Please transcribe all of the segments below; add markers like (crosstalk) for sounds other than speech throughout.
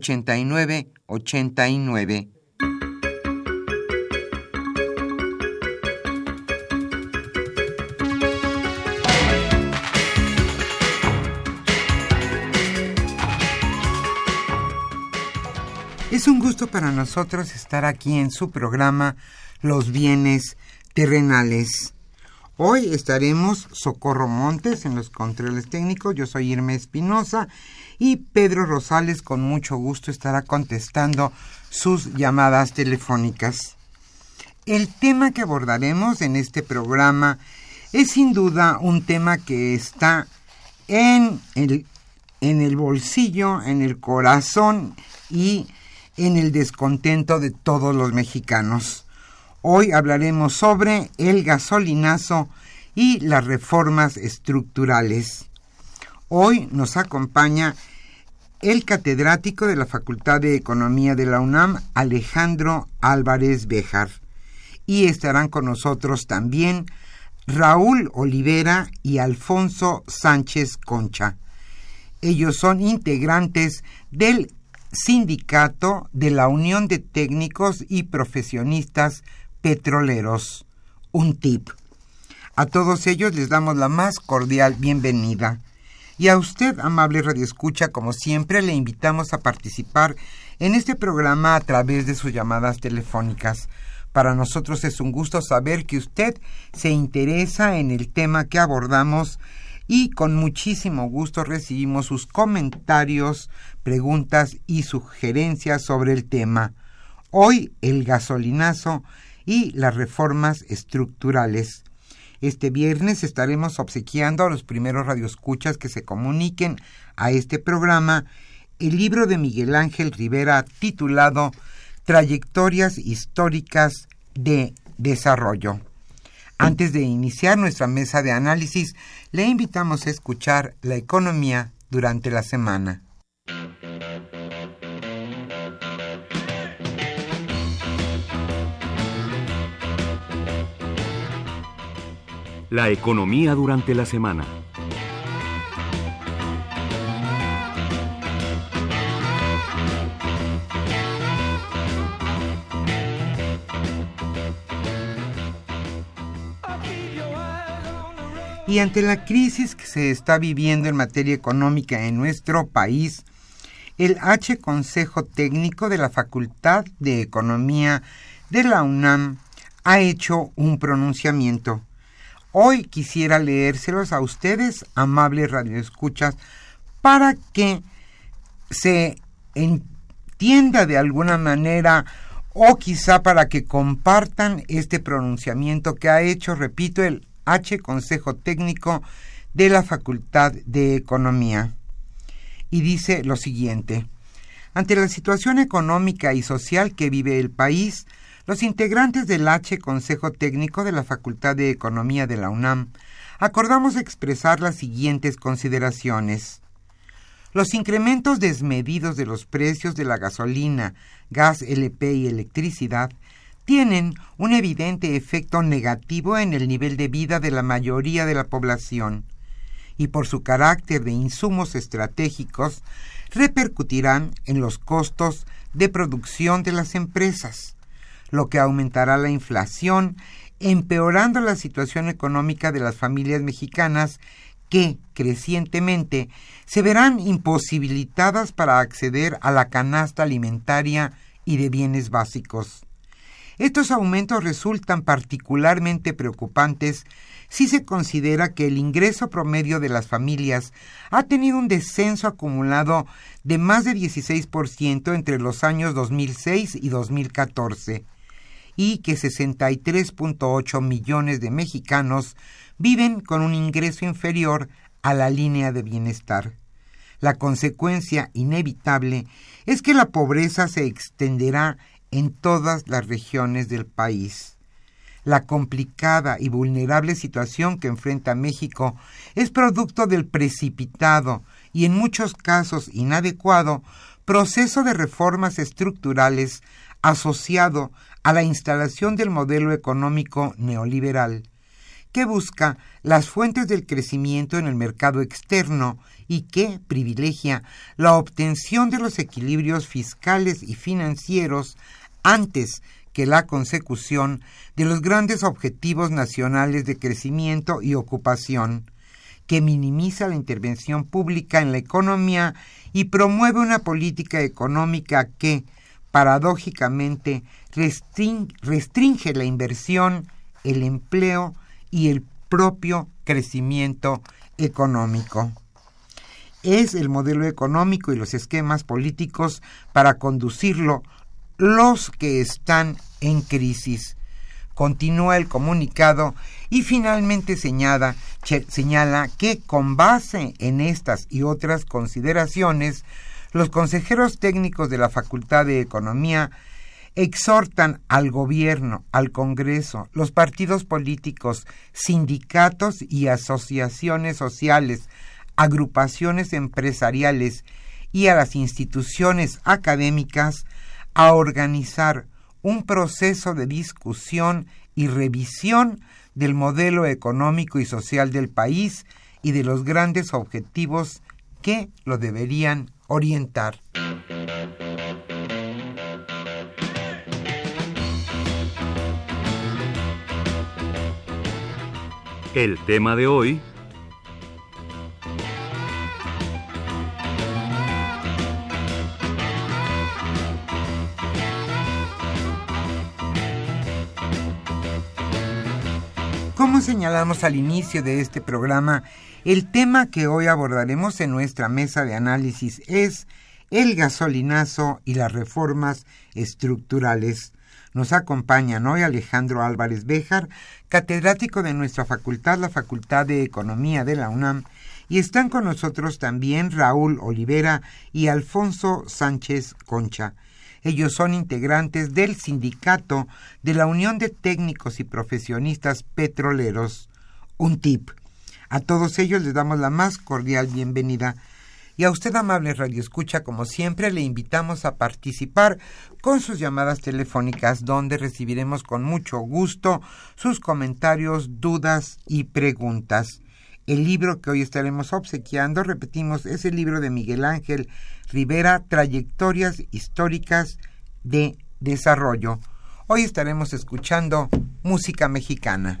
5536 8989. Es un gusto para nosotros estar aquí en su programa Los bienes terrenales. Hoy estaremos Socorro Montes en los controles técnicos, yo soy Irma Espinosa y Pedro Rosales con mucho gusto estará contestando sus llamadas telefónicas. El tema que abordaremos en este programa es sin duda un tema que está en el, en el bolsillo, en el corazón y en el descontento de todos los mexicanos. Hoy hablaremos sobre el gasolinazo y las reformas estructurales. Hoy nos acompaña el catedrático de la Facultad de Economía de la UNAM, Alejandro Álvarez Bejar. Y estarán con nosotros también Raúl Olivera y Alfonso Sánchez Concha. Ellos son integrantes del sindicato de la Unión de Técnicos y Profesionistas Petroleros, un tip. A todos ellos les damos la más cordial bienvenida. Y a usted, amable radioescucha, como siempre, le invitamos a participar en este programa a través de sus llamadas telefónicas. Para nosotros es un gusto saber que usted se interesa en el tema que abordamos y con muchísimo gusto recibimos sus comentarios, preguntas y sugerencias sobre el tema. Hoy el gasolinazo y las reformas estructurales. Este viernes estaremos obsequiando a los primeros radioescuchas que se comuniquen a este programa el libro de Miguel Ángel Rivera titulado Trayectorias históricas de desarrollo. Antes de iniciar nuestra mesa de análisis, le invitamos a escuchar la economía durante la semana. La economía durante la semana. Y ante la crisis que se está viviendo en materia económica en nuestro país, el H Consejo Técnico de la Facultad de Economía de la UNAM ha hecho un pronunciamiento Hoy quisiera leérselos a ustedes, amables radioescuchas, para que se entienda de alguna manera o quizá para que compartan este pronunciamiento que ha hecho, repito, el H Consejo Técnico de la Facultad de Economía. Y dice lo siguiente, ante la situación económica y social que vive el país, los integrantes del H Consejo Técnico de la Facultad de Economía de la UNAM acordamos expresar las siguientes consideraciones. Los incrementos desmedidos de los precios de la gasolina, gas LP y electricidad tienen un evidente efecto negativo en el nivel de vida de la mayoría de la población y por su carácter de insumos estratégicos repercutirán en los costos de producción de las empresas, lo que aumentará la inflación, empeorando la situación económica de las familias mexicanas que, crecientemente, se verán imposibilitadas para acceder a la canasta alimentaria y de bienes básicos. Estos aumentos resultan particularmente preocupantes si se considera que el ingreso promedio de las familias ha tenido un descenso acumulado de más de 16% entre los años 2006 y 2014 y que 63.8 millones de mexicanos viven con un ingreso inferior a la línea de bienestar. La consecuencia inevitable es que la pobreza se extenderá en todas las regiones del país. La complicada y vulnerable situación que enfrenta México es producto del precipitado y en muchos casos inadecuado proceso de reformas estructurales asociado a la instalación del modelo económico neoliberal, que busca las fuentes del crecimiento en el mercado externo y que privilegia la obtención de los equilibrios fiscales y financieros antes que la consecución de los grandes objetivos nacionales de crecimiento y ocupación, que minimiza la intervención pública en la economía y promueve una política económica que, paradójicamente, restringe la inversión, el empleo y el propio crecimiento económico. Es el modelo económico y los esquemas políticos para conducirlo los que están en crisis. Continúa el comunicado y finalmente señala, señala que con base en estas y otras consideraciones, los consejeros técnicos de la Facultad de Economía exhortan al gobierno, al Congreso, los partidos políticos, sindicatos y asociaciones sociales, agrupaciones empresariales y a las instituciones académicas a organizar un proceso de discusión y revisión del modelo económico y social del país y de los grandes objetivos que lo deberían orientar. El tema de hoy Como señalamos al inicio de este programa, el tema que hoy abordaremos en nuestra mesa de análisis es el gasolinazo y las reformas estructurales. Nos acompañan hoy Alejandro Álvarez Béjar, catedrático de nuestra facultad, la Facultad de Economía de la UNAM, y están con nosotros también Raúl Olivera y Alfonso Sánchez Concha. Ellos son integrantes del sindicato de la Unión de Técnicos y Profesionistas Petroleros, un tip. A todos ellos les damos la más cordial bienvenida. Y a usted, amable Radio Escucha, como siempre, le invitamos a participar con sus llamadas telefónicas, donde recibiremos con mucho gusto sus comentarios, dudas y preguntas. El libro que hoy estaremos obsequiando, repetimos, es el libro de Miguel Ángel Rivera, Trayectorias Históricas de Desarrollo. Hoy estaremos escuchando música mexicana.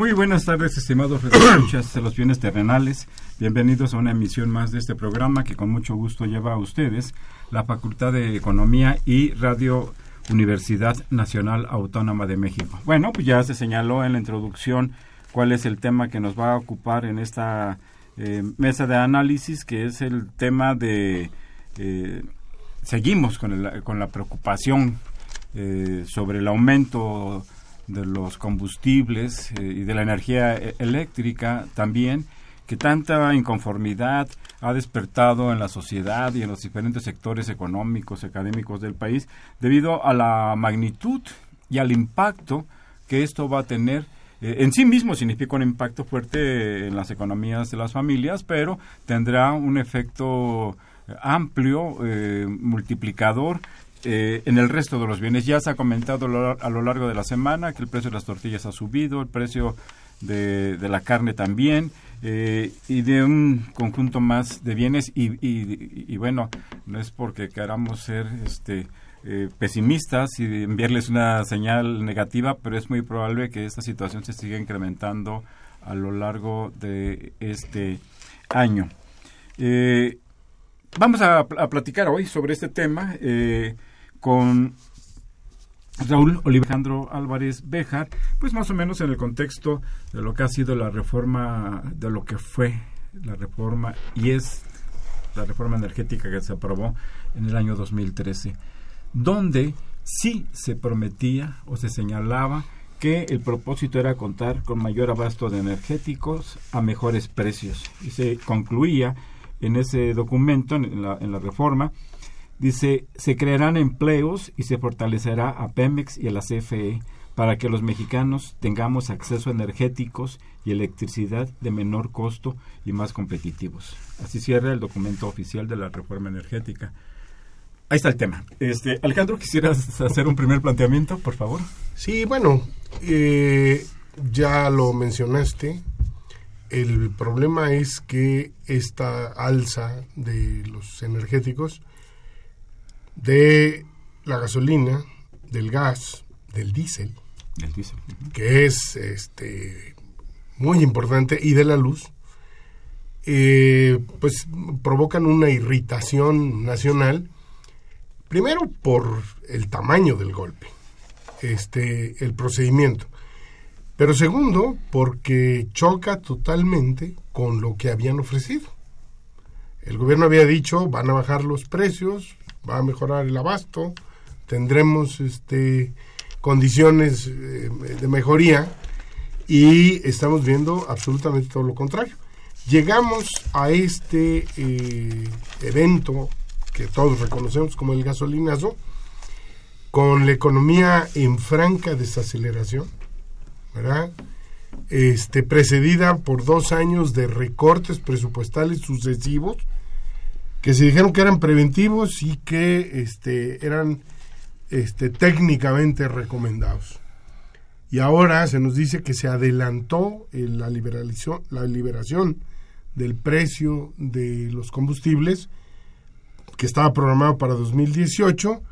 Muy buenas tardes, estimados (coughs) escuchas de los bienes terrenales. Bienvenidos a una emisión más de este programa que con mucho gusto lleva a ustedes la Facultad de Economía y Radio Universidad Nacional Autónoma de México. Bueno, pues ya se señaló en la introducción cuál es el tema que nos va a ocupar en esta eh, mesa de análisis, que es el tema de... Eh, seguimos con, con, la preocupación eh, sobre el aumento de los combustibles eh, y de la energía e-, eléctrica también, que tanta inconformidad ha despertado en la sociedad y en los diferentes sectores económicos, académicos del país, debido a la magnitud y al impacto que esto va a tener eh, en sí mismo significa un impacto fuerte en las economías de las familias, pero tendrá un efecto amplio, eh, multiplicador eh, en el resto de los bienes. Ya se ha comentado a lo largo de la semana que el precio de las tortillas ha subido, el precio de, la carne también, eh, y de un conjunto más de bienes. Y, bueno, no es porque queramos ser este, eh, pesimistas y enviarles una señal negativa, pero es muy probable que esta situación se siga incrementando a lo largo de este año. vamos a, a, platicar hoy sobre este tema. Con Raúl Olivejandro Álvarez Béjar, pues más o menos en el contexto de lo que ha sido la reforma, de lo que fue la reforma y es la reforma energética que se aprobó en el año 2013, donde sí se prometía o se señalaba que el propósito era contar con mayor abasto de energéticos a mejores precios. Y se concluía en ese documento, en la reforma, Dice, se crearán empleos y se fortalecerá a Pemex y a la CFE para que los mexicanos tengamos acceso a energéticos y electricidad de menor costo y más competitivos. Así cierra el documento oficial de la reforma energética. Ahí está el tema. Este, Alejandro, ¿quisieras hacer un primer planteamiento, por favor? Sí, bueno, eh, ya lo mencionaste. El problema es que esta alza de los energéticos de la gasolina, del gas, del diésel, que es este, muy importante, y de la luz, eh, pues provocan una irritación nacional, primero por el tamaño del golpe, este, el procedimiento, pero segundo porque choca totalmente con lo que habían ofrecido. El gobierno había dicho van a bajar los precios, va a mejorar el abasto, tendremos este, condiciones eh, de mejoría y estamos viendo absolutamente todo lo contrario. Llegamos a este eh, evento que todos reconocemos como el gasolinazo, con la economía en franca desaceleración, ¿verdad? Este, precedida por dos años de recortes presupuestales sucesivos, que se dijeron que eran preventivos y que este, eran este, técnicamente recomendados. Y ahora se nos dice que se adelantó la, liberalización, la liberación del precio de los combustibles, que estaba programado para 2018,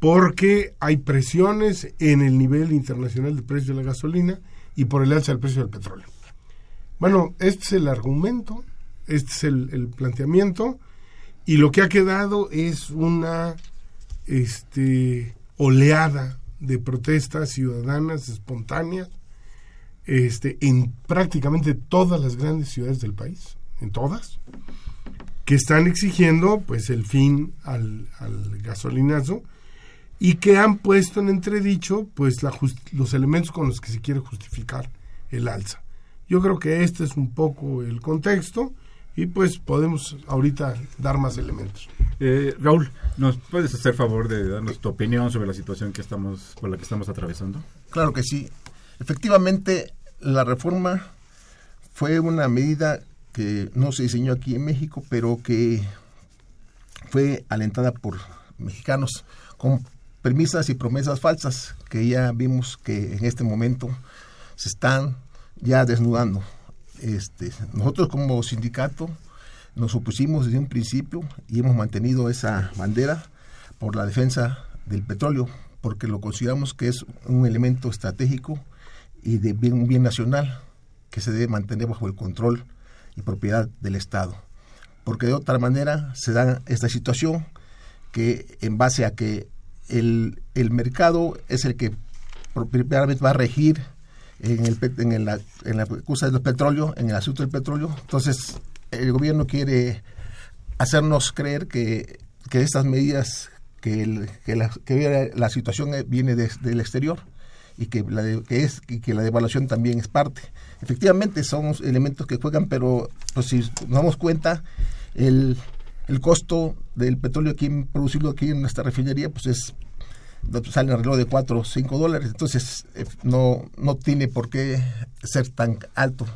porque hay presiones en el nivel internacional de precio de la gasolina y por el alza del precio del petróleo. Bueno, este es el argumento, este es el planteamiento y lo que ha quedado es una este, oleada de protestas ciudadanas espontáneas este, en prácticamente todas las grandes ciudades del país, en todas, que están exigiendo pues el fin al, gasolinazo y que han puesto en entredicho pues la los elementos con los que se quiere justificar el alza. Yo creo que este es un poco el contexto y pues podemos ahorita dar más elementos. Eh, Raúl, ¿nos puedes hacer favor de darnos tu opinión sobre la situación que estamos por la que estamos atravesando? Claro que sí. Efectivamente, la reforma fue una medida que no se diseñó aquí en México, pero que fue alentada por mexicanos con premisas y promesas falsas que ya vimos que en este momento se están ya desnudando. Este, nosotros como sindicato nos opusimos desde un principio y hemos mantenido esa bandera por la defensa del petróleo, porque lo consideramos que es un elemento estratégico y de bien, un bien nacional que se debe mantener bajo el control y propiedad del Estado. Porque de otra manera se da esta situación que en base a que el, el mercado es el que propiamente va a regir en, el, en, la, en la cosa del petróleo, en el asunto del petróleo. Entonces, el gobierno quiere hacernos creer que, que estas medidas, que, que, la, situación viene del exterior y que la, que es, y que la devaluación también es parte. Efectivamente, son elementos que juegan, pero pues, si nos damos cuenta, el, el costo del petróleo aquí, aquí en nuestra refinería, pues es sale alrededor de 4 o 5 dólares, entonces eh, no, no tiene por qué ser tan alto.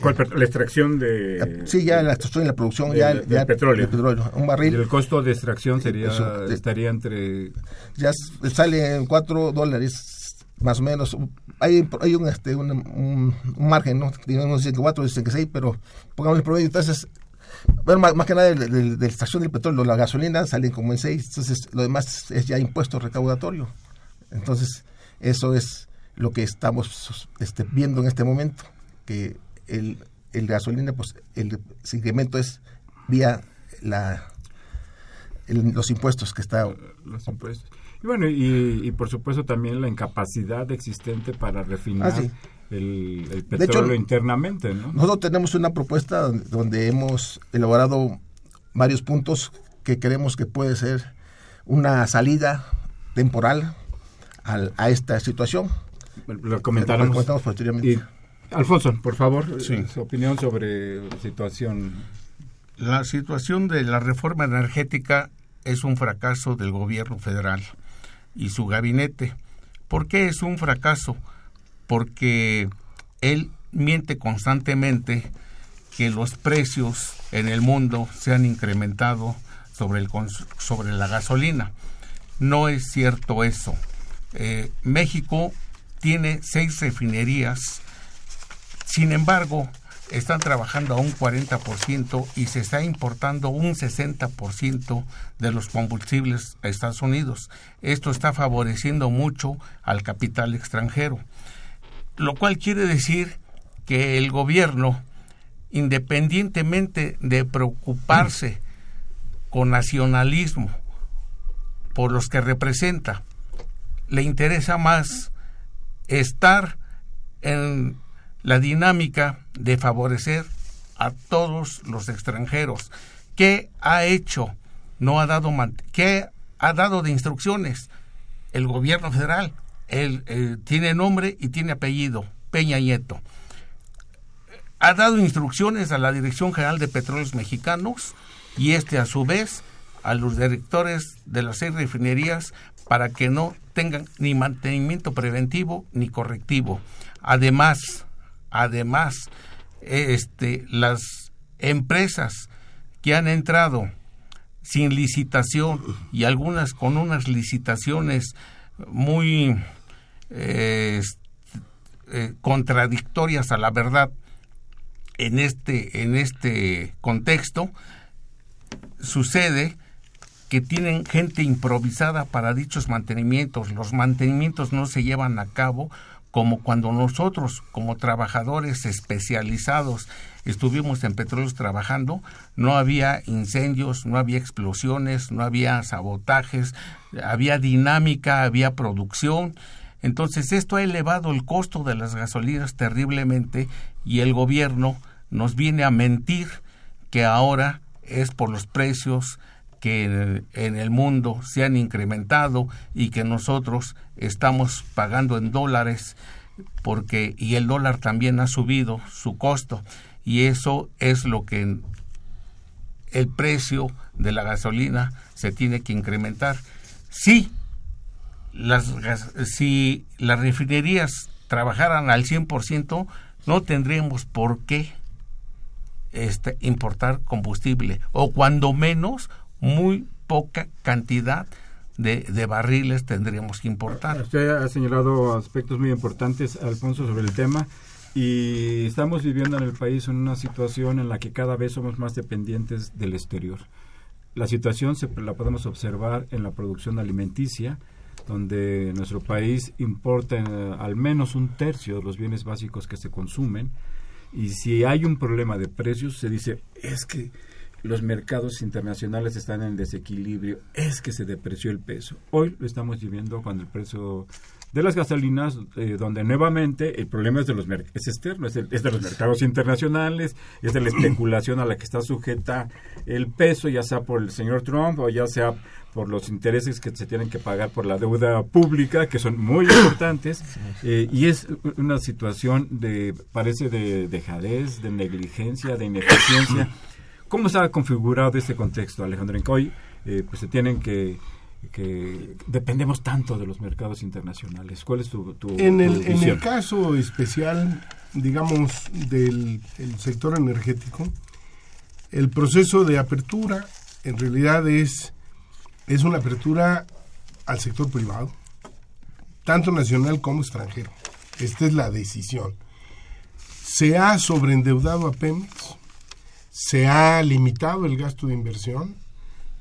¿Cuál, la extracción de... Sí, ya la extracción y la producción de, ya, de, ya petróleo. petróleo. Un barril... Y el costo de extracción sería Eso, estaría entre... Ya sale en 4 dólares, más o menos. Hay, hay un, este, un, un, un margen, ¿no? Unos dicen que 4, dicen que 6, pero pongamos el promedio. Entonces, bueno, más, más, que nada de, de, de, la extracción del petróleo, la gasolina salen como en 6, entonces lo demás es ya impuesto recaudatorio. Entonces, eso es lo que estamos este, viendo en este momento, que el, el gasolina, pues el incremento es vía la el, los impuestos que está los impuestos y bueno y, y, por supuesto también la incapacidad existente para refinar ah, sí. El, el, petróleo hecho, internamente ¿no? nosotros tenemos una propuesta donde, donde, hemos elaborado varios puntos que creemos que puede ser una salida temporal al, a esta situación lo comentaremos, lo comentamos posteriormente y, Alfonso, por favor, sí. su opinión sobre la situación. La situación de la reforma energética es un fracaso del gobierno federal y su gabinete. ¿Por qué es un fracaso? Porque él miente constantemente que los precios en el mundo se han incrementado sobre, el, sobre la gasolina. No es cierto eso. Eh, México tiene seis refinerías sin embargo, están trabajando a un 40% y se está importando un 60% de los combustibles a Estados Unidos. Esto está favoreciendo mucho al capital extranjero, lo cual quiere decir que el gobierno, independientemente de preocuparse con nacionalismo por los que representa, le interesa más estar en la dinámica de favorecer a todos los extranjeros. ¿Qué ha hecho? No ha dado ¿Qué ha dado de instrucciones? El gobierno federal. Él, eh, tiene nombre y tiene apellido, Peña Nieto. Ha dado instrucciones a la Dirección General de Petróleos Mexicanos y este a su vez a los directores de las seis refinerías para que no tengan ni mantenimiento preventivo ni correctivo. Además, Además, este, las empresas que han entrado sin licitación y algunas con unas licitaciones muy eh, eh, contradictorias a la verdad en este en este contexto sucede que tienen gente improvisada para dichos mantenimientos. Los mantenimientos no se llevan a cabo como cuando nosotros, como trabajadores especializados, estuvimos en petróleos trabajando, no había incendios, no había explosiones, no había sabotajes, había dinámica, había producción. Entonces esto ha elevado el costo de las gasolinas terriblemente y el gobierno nos viene a mentir que ahora es por los precios que en el mundo se han incrementado y que nosotros estamos pagando en dólares porque y el dólar también ha subido su costo y eso es lo que el precio de la gasolina se tiene que incrementar. Si las, si las refinerías trabajaran al 100%, no tendríamos por qué este, importar combustible o cuando menos muy poca cantidad de, de, barriles tendríamos que importar. Usted ha señalado aspectos muy importantes, Alfonso, sobre el tema y estamos viviendo en el país en una situación en la que cada vez somos más dependientes del exterior. La situación se, la podemos observar en la producción alimenticia, donde nuestro país importa eh, al menos un tercio de los bienes básicos que se consumen y si hay un problema de precios se dice es que los mercados internacionales están en desequilibrio, es que se depreció el peso. Hoy lo estamos viviendo cuando el precio de las gasolinas, eh, donde nuevamente el problema es de los es externo, es, es, de los mercados internacionales, es de la (clears throat) especulación a la que está sujeta el peso, ya sea por el señor Trump o ya sea por los intereses que se tienen que pagar por la deuda pública, que son muy (clears throat) importantes, eh, y es una situación de, parece de dejadez, de negligencia, de ineficiencia. (clears throat) ¿Cómo está configurado este contexto, Alejandro? En hoy eh, pues se tienen que que dependemos tanto de los mercados internacionales. ¿Cuál es tu, tu en, el, tu en el caso especial, digamos, del el sector energético, el proceso de apertura en realidad es, es una apertura al sector privado, tanto nacional como extranjero. Esta es la decisión. Se ha sobreendeudado a Pemex, se ha limitado el gasto de inversión,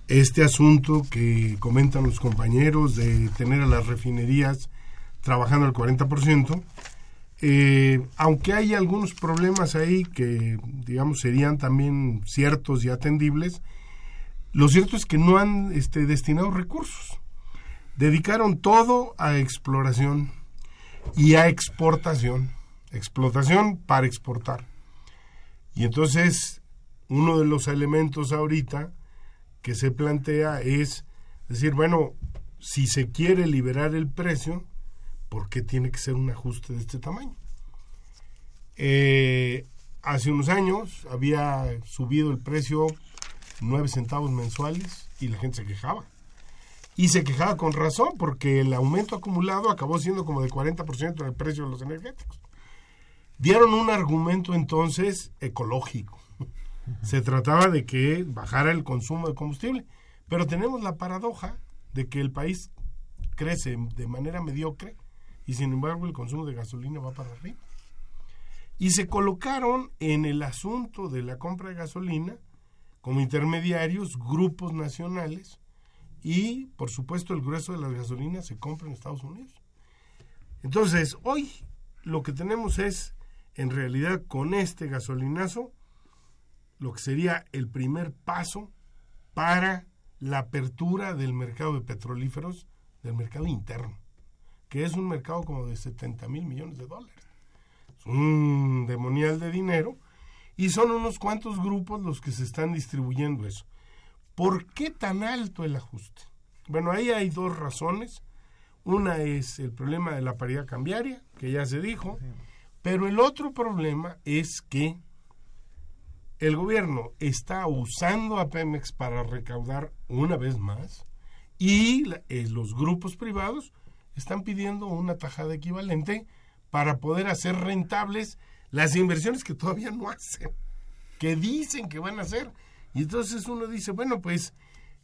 este asunto que comentan los compañeros de tener a las refinerías trabajando al 40%, eh, aunque hay algunos problemas ahí que, digamos, serían también ciertos y atendibles, lo cierto es que no han este, destinado recursos. Dedicaron todo a exploración y a exportación. Explotación para exportar. Y entonces, uno de los elementos ahorita que se plantea es decir, bueno, si se quiere liberar el precio, ¿por qué tiene que ser un ajuste de este tamaño? Eh, hace unos años había subido el precio 9 centavos mensuales y la gente se quejaba. Y se quejaba con razón porque el aumento acumulado acabó siendo como de 40% del precio de los energéticos. Dieron un argumento entonces ecológico se trataba de que bajara el consumo de combustible. Pero tenemos la paradoja de que el país crece de manera mediocre y sin embargo el consumo de gasolina va para arriba. Y se colocaron en el asunto de la compra de gasolina como intermediarios grupos nacionales y por supuesto el grueso de la gasolina se compra en Estados Unidos. Entonces, hoy lo que tenemos es, en realidad, con este gasolinazo, lo que sería el primer paso para la apertura del mercado de petrolíferos, del mercado interno, que es un mercado como de 70 mil millones de dólares. Es un demonial de dinero y son unos cuantos grupos los que se están distribuyendo eso. ¿Por qué tan alto el ajuste? Bueno, ahí hay dos razones. Una es el problema de la paridad cambiaria, que ya se dijo, pero el otro problema es que el gobierno está usando a Pemex para recaudar una vez más y eh, los grupos privados están pidiendo una tajada equivalente para poder hacer rentables las inversiones que todavía no (laughs) hacen, que dicen que van a hacer. Y entonces uno dice, bueno, pues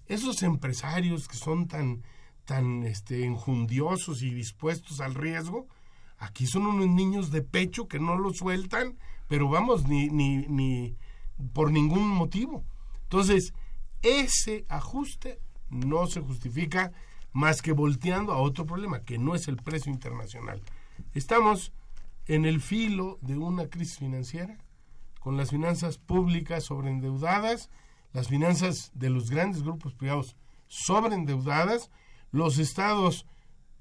esos empresarios que son tan, tan este, enjundiosos y dispuestos al riesgo, aquí son unos niños de pecho que no lo sueltan, pero vamos, ni, ni, ni, por ningún motivo. Entonces, ese ajuste no se justifica más que volteando a otro problema, que no es el precio internacional. Estamos en el filo de una crisis financiera, con las finanzas públicas sobreendeudadas, las finanzas de los grandes grupos privados sobreendeudadas, los estados,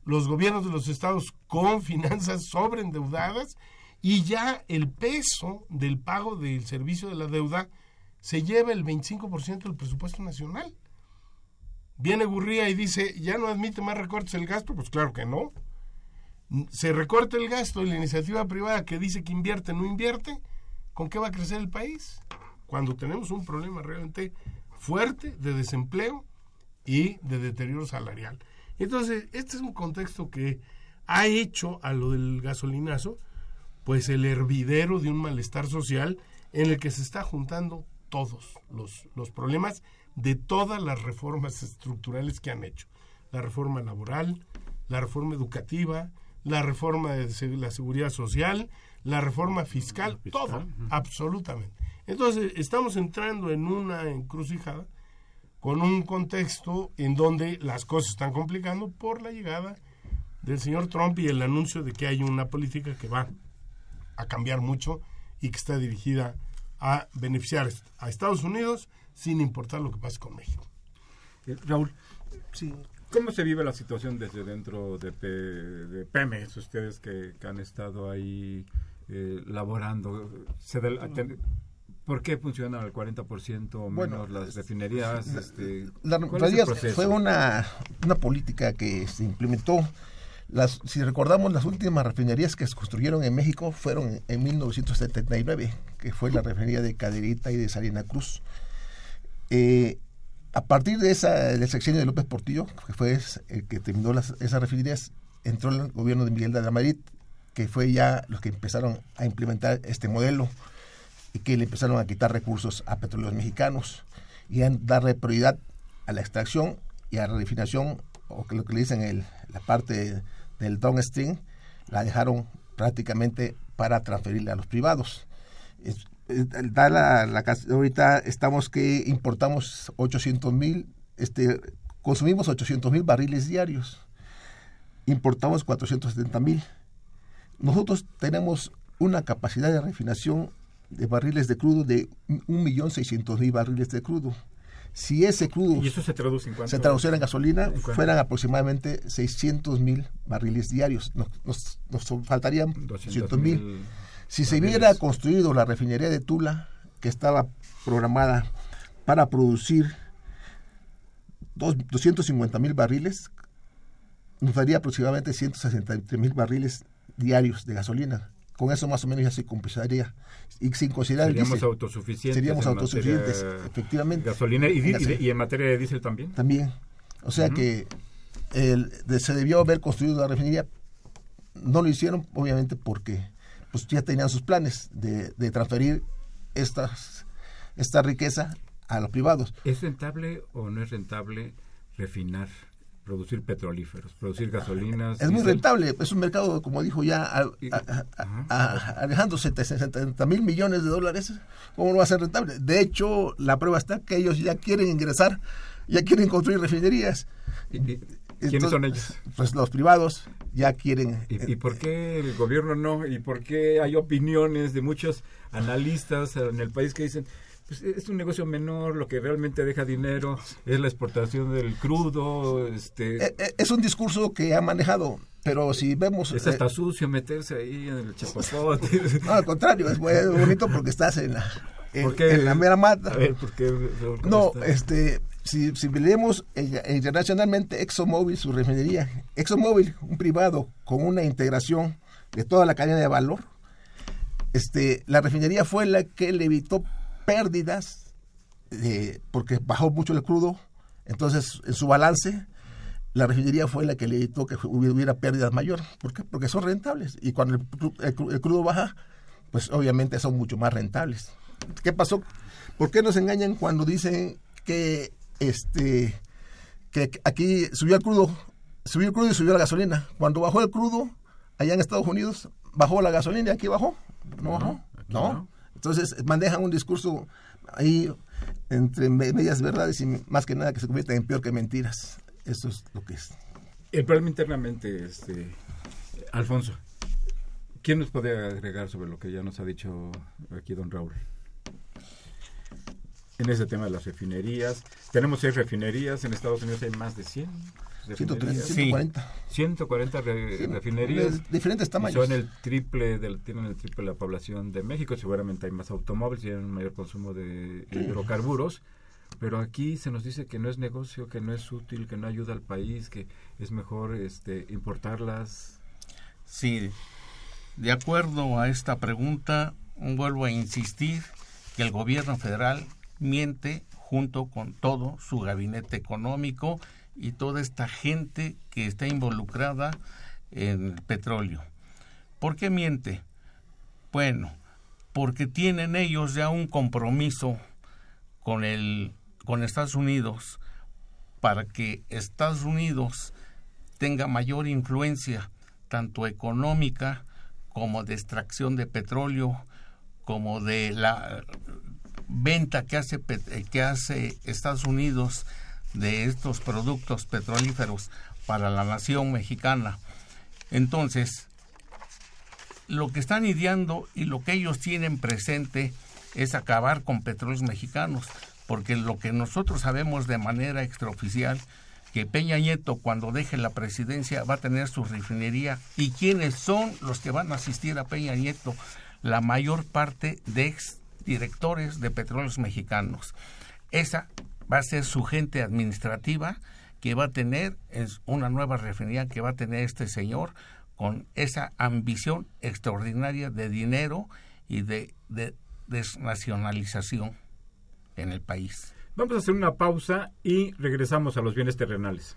los gobiernos de los estados con (laughs) finanzas sobreendeudadas y ya el peso del pago del servicio de la deuda se lleva el 25% del presupuesto nacional. Viene Gurría y dice, ya no admite más recortes el gasto, pues claro que no. Se recorta el gasto y la iniciativa privada que dice que invierte no invierte, ¿con qué va a crecer el país? Cuando tenemos un problema realmente fuerte de desempleo y de deterioro salarial. Entonces, este es un contexto que ha hecho a lo del gasolinazo pues el hervidero de un malestar social en el que se está juntando todos los, los problemas de todas las reformas estructurales que han hecho. La reforma laboral, la reforma educativa, la reforma de la seguridad social, la reforma fiscal, todo, absolutamente. Entonces, estamos entrando en una encrucijada con un contexto en donde las cosas están complicando por la llegada del señor Trump y el anuncio de que hay una política que va a cambiar mucho y que está dirigida a beneficiar a Estados Unidos sin importar lo que pase con México. Eh, Raúl, sí. ¿cómo se vive la situación desde dentro de, de Pemex? Ustedes que, han estado ahí eh, laborando, se ¿Por qué funcionan al 40% o menos las refinerías? Este, la, fue una, una política que se implementó. Las, si recordamos, las últimas refinerías que se construyeron en México fueron en 1979, que fue la refinería de Caderita y de Salina Cruz. Eh, a partir de esa del de López Portillo, que fue el que terminó las, esas refinerías, entró el gobierno de Miguel de la Madrid, que fue ya los que empezaron a implementar este modelo y que le empezaron a quitar recursos a petróleos mexicanos y a darle prioridad a la extracción y a la refinación, o que lo que le dicen el, la parte del downstream, la dejaron prácticamente para transferirle a los privados. la, ahorita estamos que importamos 800 mil, este, consumimos 800 mil barriles diarios, importamos 470 mil. Nosotros tenemos una capacidad de refinación de barriles de crudo de 1.600.000 barriles de crudo. Si ese crudo ¿Y eso se, traduce en cuánto? se traduciera en gasolina, fueran aproximadamente 600.000 barriles diarios. Nos, nos, faltarían 200.000. Si se hubiera construido la refinería de Tula, que estaba programada para producir 250.000 barriles, nos daría aproximadamente 163.000 barriles diarios de gasolina con eso más o menos ya se compensaría. Y sin considerar Seríamos autosuficientes. Seríamos autosuficientes, efectivamente. Gasolina y, en materia de diésel también. También. O sea que el, se debió haber construido la refinería. No lo hicieron, obviamente, porque pues ya tenían sus planes de, de transferir estas, esta riqueza a los privados. ¿Es rentable o no es rentable refinar producir petrolíferos, producir gasolinas. Es muy rentable, es un mercado, como dijo ya Alejandro, 70 mil millones de dólares, ¿cómo no va a ser rentable? De hecho, la prueba está que ellos ya quieren ingresar, ya quieren construir refinerías. ¿Quiénes son ellos? Pues los privados ya quieren. ¿Y, ¿Y, por qué el gobierno no? ¿Y por qué hay opiniones de muchos analistas en el país que dicen, pues es un negocio menor, lo que realmente deja dinero es la exportación del crudo. Este... Eh, eh, es un discurso que ha manejado, pero si vemos... Es hasta eh, sucio meterse ahí en el chapapote. (laughs) no, al contrario, es muy bonito porque estás en la, en, la mera mata. A ver, ¿por qué? no, este, si, si leemos internacionalmente ExxonMobil, su refinería, ExxonMobil, un privado con una integración de toda la cadena de valor, este, la refinería fue la que le evitó pérdidas eh, porque bajó mucho el crudo, entonces en su balance la refinería fue la que le evitó que hubiera pérdidas mayor. ¿Por qué? Porque son rentables y cuando el, crudo baja, pues obviamente son mucho más rentables. ¿Qué pasó? ¿Por qué nos engañan cuando dicen que este que aquí subió el crudo, subió el crudo y subió la gasolina? Cuando bajó el crudo allá en Estados Unidos, bajó la gasolina y aquí bajó. No bajó. no. Entonces manejan un discurso ahí entre medias verdades y más que nada que se convierte en peor que mentiras. Eso es lo que es. El problema internamente, este, Alfonso, ¿quién nos puede agregar sobre lo que ya nos ha dicho aquí don Raúl? En ese tema de las refinerías. Tenemos seis refinerías, en Estados Unidos hay más de 100. 140. 140 refinerías. diferentes tamaños. Son el triple, del, tienen el triple de la población de México. Seguramente hay más automóviles, tienen un mayor consumo de hidrocarburos. Pero aquí se nos dice que no es negocio, que no es útil, que no ayuda al país, que es mejor este, importarlas. Sí, de acuerdo a esta pregunta, vuelvo a insistir que el gobierno federal miente junto con todo su gabinete económico y toda esta gente que está involucrada en el petróleo. ¿Por qué miente? Bueno, porque tienen ellos ya un compromiso con el con Estados Unidos para que Estados Unidos tenga mayor influencia tanto económica como de extracción de petróleo como de la venta que hace que hace Estados Unidos de estos productos petrolíferos para la nación mexicana. Entonces, lo que están ideando y lo que ellos tienen presente es acabar con petróleos mexicanos, porque lo que nosotros sabemos de manera extraoficial que Peña Nieto cuando deje la presidencia va a tener su refinería y quiénes son los que van a asistir a Peña Nieto, la mayor parte de ex directores de petróleos mexicanos. Esa va a ser su gente administrativa que va a tener es una nueva refinería que va a tener este señor con esa ambición extraordinaria de dinero y de, desnacionalización en el país. Vamos a hacer una pausa y regresamos a los bienes terrenales.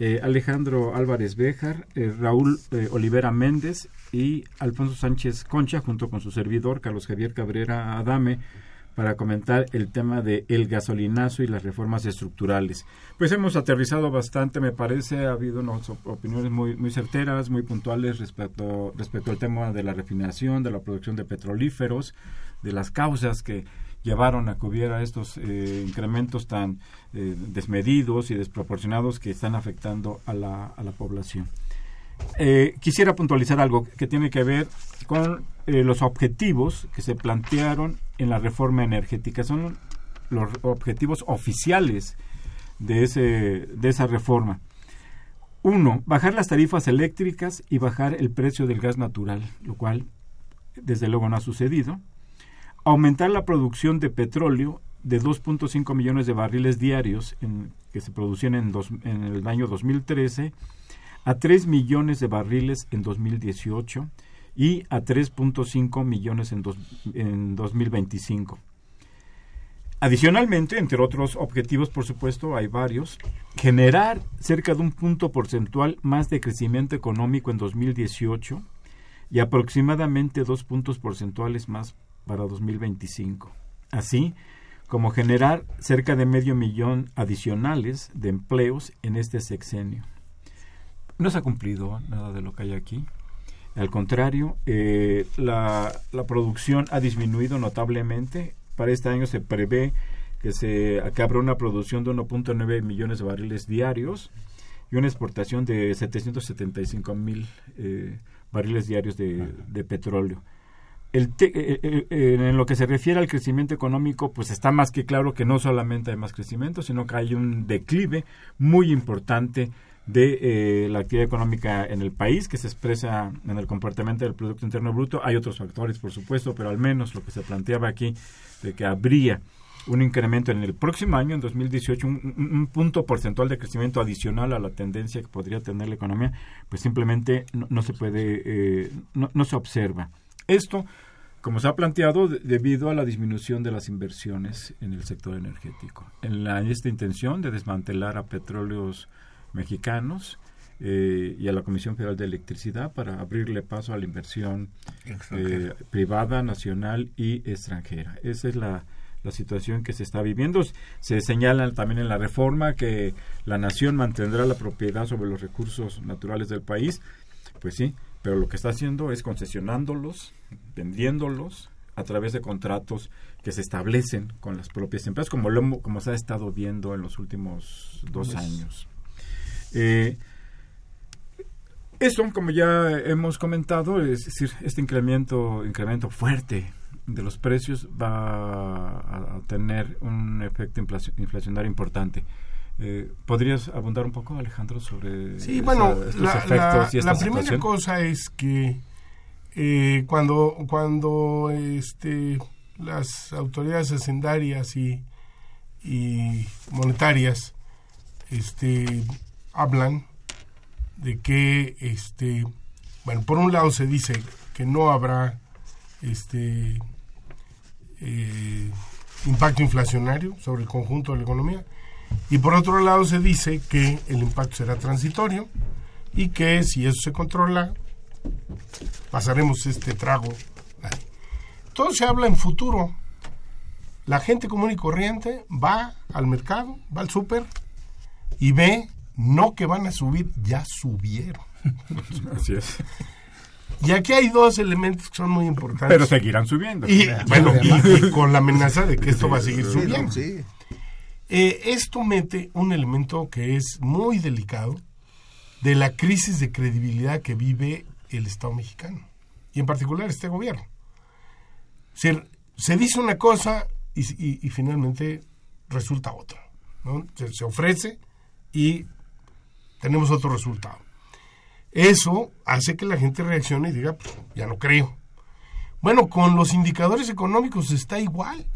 eh, Alejandro Álvarez Béjar, eh, Raúl eh, Olivera Méndez y Alfonso Sánchez Concha, junto con su servidor Carlos Javier Cabrera Adame, para comentar el tema de el gasolinazo y las reformas estructurales. Pues hemos aterrizado bastante, me parece, ha habido unas opiniones muy, muy certeras, muy puntuales respecto, respecto al tema de la refinación, de la producción de petrolíferos, de las causas que llevaron a que hubiera estos eh, incrementos tan eh, desmedidos y desproporcionados que están afectando a la, a la población. Eh, quisiera puntualizar algo que tiene que ver con los objetivos que se plantearon en la reforma energética. Son los objetivos oficiales de, ese, de esa reforma. Uno, bajar las tarifas eléctricas y bajar el precio del gas natural, lo cual desde luego no ha sucedido aumentar la producción de petróleo de 2.5 millones de barriles diarios que se producían en, en, el año 2013 a 3 millones de barriles en 2018 y a 3.5 millones en, en 2025. Adicionalmente, entre otros objetivos, por supuesto, hay varios, generar cerca de un punto porcentual más de crecimiento económico en 2018 y aproximadamente dos puntos porcentuales más para 2025. Así como generar cerca de medio millón adicionales de empleos en este sexenio. No se ha cumplido nada de lo que hay aquí. Al contrario, eh, la, la, producción ha disminuido notablemente. Para este año se prevé que, se, que habrá una producción de 1.9 millones de barriles diarios y una exportación de 775 mil eh, barriles diarios de, de petróleo. El eh, eh, eh, en lo que se refiere al crecimiento económico, pues está más que claro que no solamente hay más crecimiento, sino que hay un declive muy importante de eh, la actividad económica en el país que se expresa en el comportamiento del Producto Interno Bruto. Hay otros factores, por supuesto, pero al menos lo que se planteaba aquí de que habría un incremento en el próximo año, en 2018, un, un, punto porcentual de crecimiento adicional a la tendencia que podría tener la economía, pues simplemente no, no se puede, eh, no, se observa. Esto, como se ha planteado, de, debido a la disminución de las inversiones en el sector energético. En la, esta intención de desmantelar a petróleos mexicanos, eh, y a la Comisión Federal de Electricidad para abrirle paso a la inversión eh, privada, nacional y extranjera. Esa es la, la situación que se está viviendo. Se señala también en la reforma que la nación mantendrá la propiedad sobre los recursos naturales del país. Pues sí, pero lo que está haciendo es concesionándolos, vendiéndolos a través de contratos que se establecen con las propias empresas, como, lo, como se ha estado viendo en los últimos dos pues, años. Eh, eso, como ya hemos comentado, es decir, este incremento, incremento fuerte de los precios va a, a tener un efecto inflacionario importante. Eh, ¿Podrías abundar un poco, Alejandro, sobre sí, bueno, estos la, efectos la, y esta la primera situación? cosa es que eh, cuando, cuando este, las autoridades hacendarias y, y monetarias este, hablan de que, este, bueno, por un lado se dice que no habrá este eh, impacto inflacionario sobre el conjunto de la economía y por otro lado se dice que el impacto será transitorio y que si eso se controla pasaremos este trago. Todo se habla en futuro. La gente común y corriente va al mercado, va al súper y ve no que van a subir, ya subieron. (laughs) Así es. Y aquí hay dos elementos que son muy importantes. Pero seguirán subiendo. Y, bueno, y, y (laughs) con la amenaza de que esto va a seguir Sí, subiendo. no, sí. Eh, esto mete un elemento que es muy delicado de la crisis de credibilidad que vive el Estado mexicano y en particular este gobierno. Se, se dice una cosa y, finalmente resulta otra. ¿no? Se, se ofrece y tenemos otro resultado. Eso hace que la gente reaccione y diga, "Pues, ya no creo. Bueno, con los indicadores económicos está igual.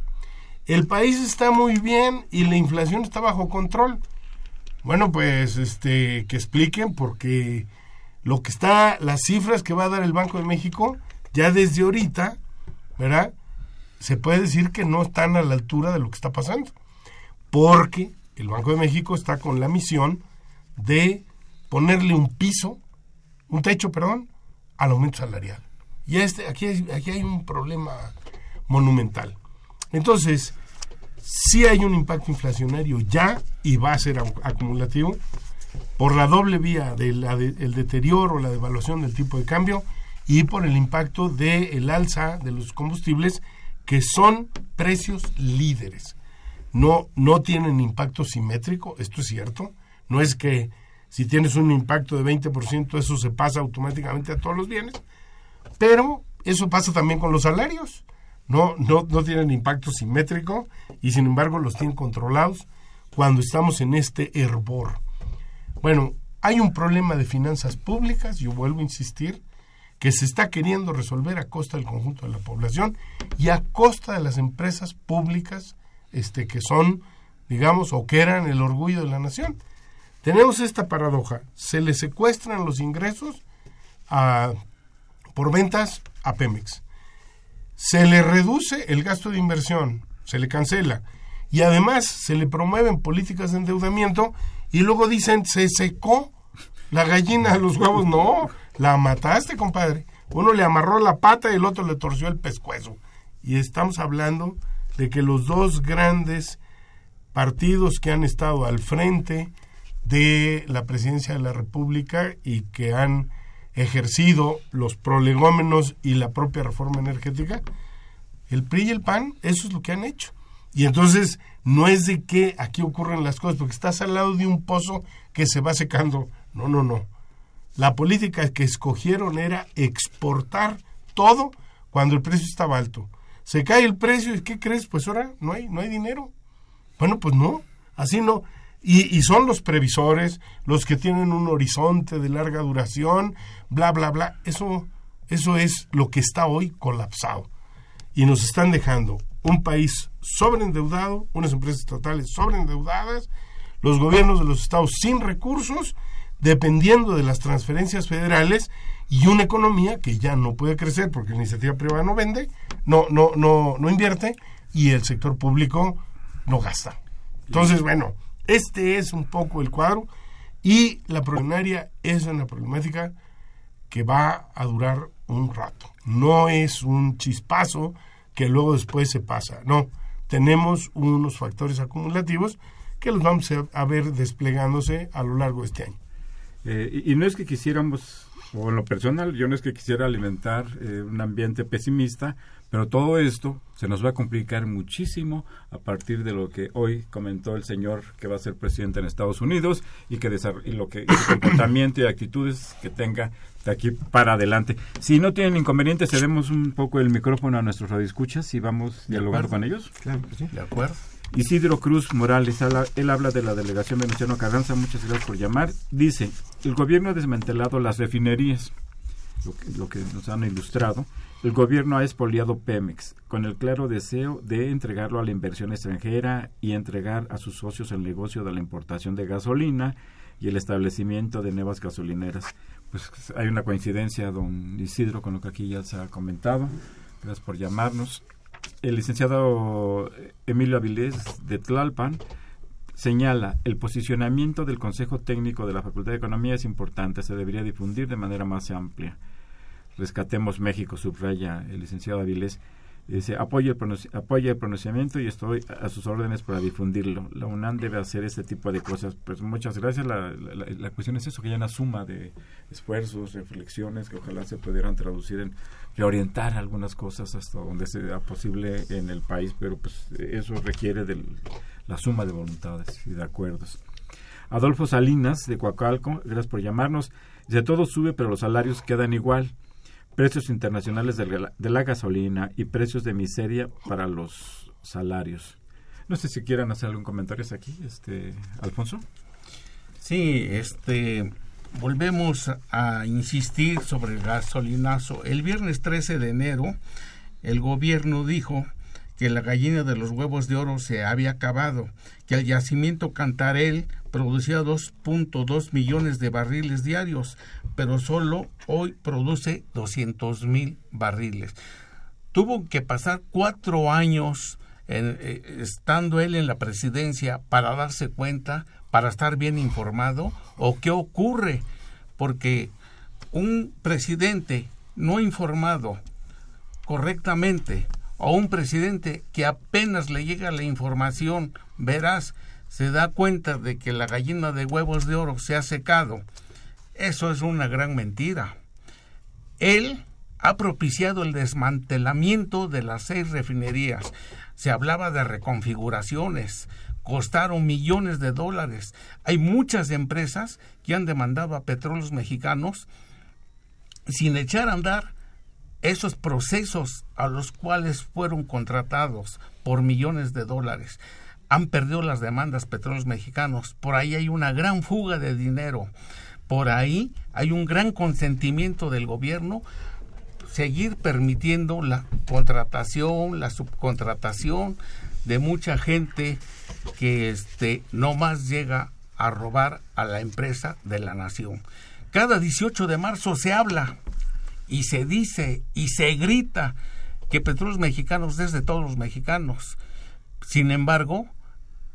El país está muy bien y la inflación está bajo control. Bueno, pues este que expliquen porque lo que está las cifras que va a dar el Banco de México ya desde ahorita, ¿verdad? Se puede decir que no están a la altura de lo que está pasando. Porque el Banco de México está con la misión de ponerle un piso, un techo, perdón, al aumento salarial. Y este, aquí, aquí hay un problema monumental. Entonces, sí hay un impacto inflacionario ya y va a ser acu- acumulativo por la doble vía del el deterioro, la devaluación del tipo de cambio y por el impacto del alza de los combustibles que son precios líderes. No, no tienen impacto simétrico, esto es cierto. No es que si tienes un impacto de 20% eso se pasa automáticamente a todos los bienes, pero eso pasa también con los salarios. No, no, no tienen impacto simétrico y sin embargo los tienen controlados cuando estamos en este hervor. Bueno, hay un problema de finanzas públicas, yo vuelvo a insistir, que se está queriendo resolver a costa del conjunto de la población y a costa de las empresas públicas este, que son, digamos, o que eran el orgullo de la nación. Tenemos esta paradoja, se le secuestran los ingresos por ventas a Pemex, se le reduce el gasto de inversión, se le cancela y además se le promueven políticas de endeudamiento y luego dicen se secó la gallina de los huevos. No, la mataste, compadre. Uno le amarró la pata y el otro le torció el pescuezo. Y estamos hablando de que los dos grandes partidos que han estado al frente de la presidencia de la República y que han ejercido los prolegómenos y la propia reforma energética, el PRI y el PAN, eso es lo que han hecho. Y entonces no es de que aquí ocurren las cosas, porque estás al lado de un pozo que se va secando. No, no, no. La política que escogieron era exportar todo cuando el precio estaba alto. Se cae el precio y ¿qué crees? Pues ahora no hay, no hay dinero. Bueno, pues no, así no. Y, y, son los previsores, los que tienen un horizonte de larga duración, bla, bla, bla. Eso, eso es lo que está hoy colapsado. Y nos están dejando un país sobreendeudado, unas empresas estatales sobreendeudadas, los gobiernos de los estados sin recursos, dependiendo de las transferencias federales y una economía que ya no puede crecer porque la iniciativa privada no vende, no, no, no, no invierte y el sector público no gasta. Entonces, bueno, este es un poco el cuadro y la problemática es una problemática que va a durar un rato. No es un chispazo que luego después se pasa. No, tenemos unos factores acumulativos que los vamos a ver desplegándose a lo largo de este año. Eh, y, no es que quisiéramos, o en lo personal, yo no es que quisiera alimentar eh, un ambiente pesimista, pero todo esto se nos va a complicar muchísimo a partir de lo que hoy comentó el señor que va a ser presidente en Estados Unidos y que y lo que el comportamiento y actitudes que tenga de aquí para adelante. Si no tienen inconvenientes, cedemos un poco el micrófono a nuestros radioescuchas y vamos dialogando con ellos. Claro sí. De acuerdo. Isidro Cruz Morales, él habla de la delegación Venustiano Carranza, muchas gracias por llamar. Dice, el gobierno ha desmantelado las refinerías, lo que, nos han ilustrado. El gobierno ha expoliado Pemex con el claro deseo de entregarlo a la inversión extranjera y entregar a sus socios el negocio de la importación de gasolina y el establecimiento de nuevas gasolineras. Pues hay una coincidencia, don Isidro, con lo que aquí ya se ha comentado. Gracias por llamarnos el licenciado Emilio Avilés de Tlalpan señala el posicionamiento del Consejo Técnico de la Facultad de Economía es importante, se debería difundir de manera más amplia. Rescatemos México, subraya el licenciado Avilés. Dice, apoya el, el pronunciamiento y estoy a sus órdenes para difundirlo. La UNAM debe hacer este tipo de cosas. Pues muchas gracias. La, la cuestión es eso, que haya una suma de esfuerzos, reflexiones que ojalá se pudieran traducir en reorientar algunas cosas hasta donde sea posible en el país, pero pues eso requiere de la suma de voluntades y de acuerdos. Adolfo Salinas, de Coacalco, gracias por llamarnos. De todo sube, pero los salarios quedan igual. Precios internacionales de la, gasolina y precios de miseria para los salarios. No sé si quieran hacer algún comentario aquí, este, Alfonso. Sí, este, volvemos a insistir sobre el gasolinazo. El viernes 13 de enero, el gobierno dijo que la gallina de los huevos de oro se había acabado, que el yacimiento Cantarel producía 2.2 millones de barriles diarios, pero solo hoy produce 200 mil barriles. Tuvo que pasar cuatro años eh, estando él en la presidencia para darse cuenta, para estar bien informado, o qué ocurre, porque un presidente no informado correctamente o un presidente que apenas le llega la información verás se da cuenta de que la gallina de huevos de oro se ha secado. Eso es una gran mentira. Él ha propiciado el desmantelamiento de las seis refinerías. Se hablaba de reconfiguraciones, costaron millones de dólares. Hay muchas empresas que han demandado a petróleos mexicanos sin echar a andar esos procesos a los cuales fueron contratados por millones de dólares. Han perdido las demandas petróleos mexicanos. Por ahí hay una gran fuga de dinero. Por ahí hay un gran consentimiento del gobierno seguir permitiendo la contratación, la subcontratación de mucha gente que este no más llega a robar a la empresa de la nación. Cada 18 de marzo se habla y se dice y se grita que Petróleos Mexicanos es de todos los mexicanos. Sin embargo,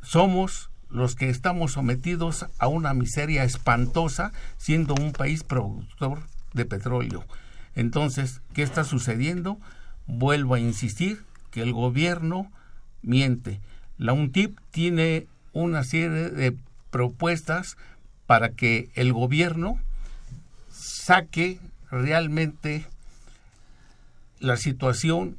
somos los que estamos sometidos a una miseria espantosa siendo un país productor de petróleo. Entonces, ¿qué está sucediendo? Vuelvo a insistir que el gobierno miente. La UNTIP tiene una serie de propuestas para que el gobierno saque realmente la situación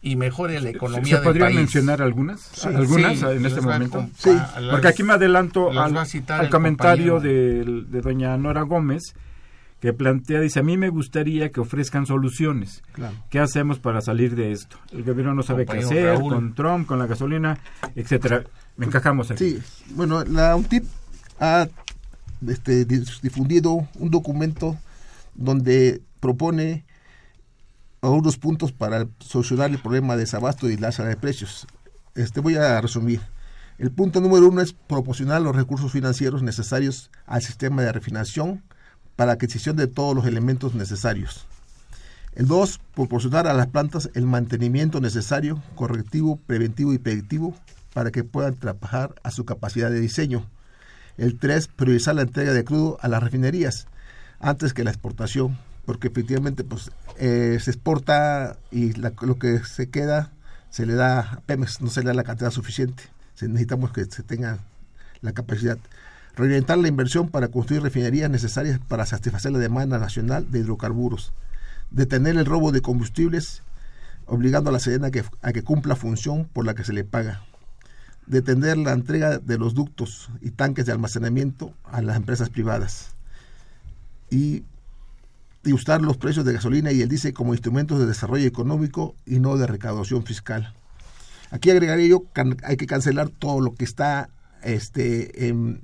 y mejore la economía ¿Se podrían mencionar algunas? ¿Algunas en este momento? Sí, porque aquí me adelanto al, comentario de, de, doña Nora Gómez, que plantea, dice, a mí me gustaría que ofrezcan soluciones. Claro. ¿Qué hacemos para salir de esto? El gobierno no sabe qué hacer, Raúl. con Trump, con la gasolina, etcétera. Me encajamos aquí. Sí, bueno, la UNTIP ha este, difundido un documento donde propone algunos puntos para solucionar el problema de desabasto y la alza de precios. Este, voy a resumir. El punto número uno es proporcionar los recursos financieros necesarios al sistema de refinación para adquisición de todos los elementos necesarios. El 2. Proporcionar a las plantas el mantenimiento necesario, correctivo, preventivo y predictivo para que puedan trabajar a su capacidad de diseño. El 3. Priorizar la entrega de crudo a las refinerías antes que la exportación, porque efectivamente pues eh, se exporta y la- lo que se queda se le da a Pemex, no se le da la cantidad suficiente. Necesitamos que se tenga la capacidad. Reorientar la inversión para construir refinerías necesarias para satisfacer la demanda nacional de hidrocarburos. Detener el robo de combustibles, obligando a la Sedena a que cumpla función por la que se le paga. Detener la entrega de los ductos y tanques de almacenamiento a las empresas privadas. Y, y usar los precios de gasolina y el diésel como instrumentos de desarrollo económico y no de recaudación fiscal. Aquí agregaría yo que hay que cancelar todo lo que está este, en,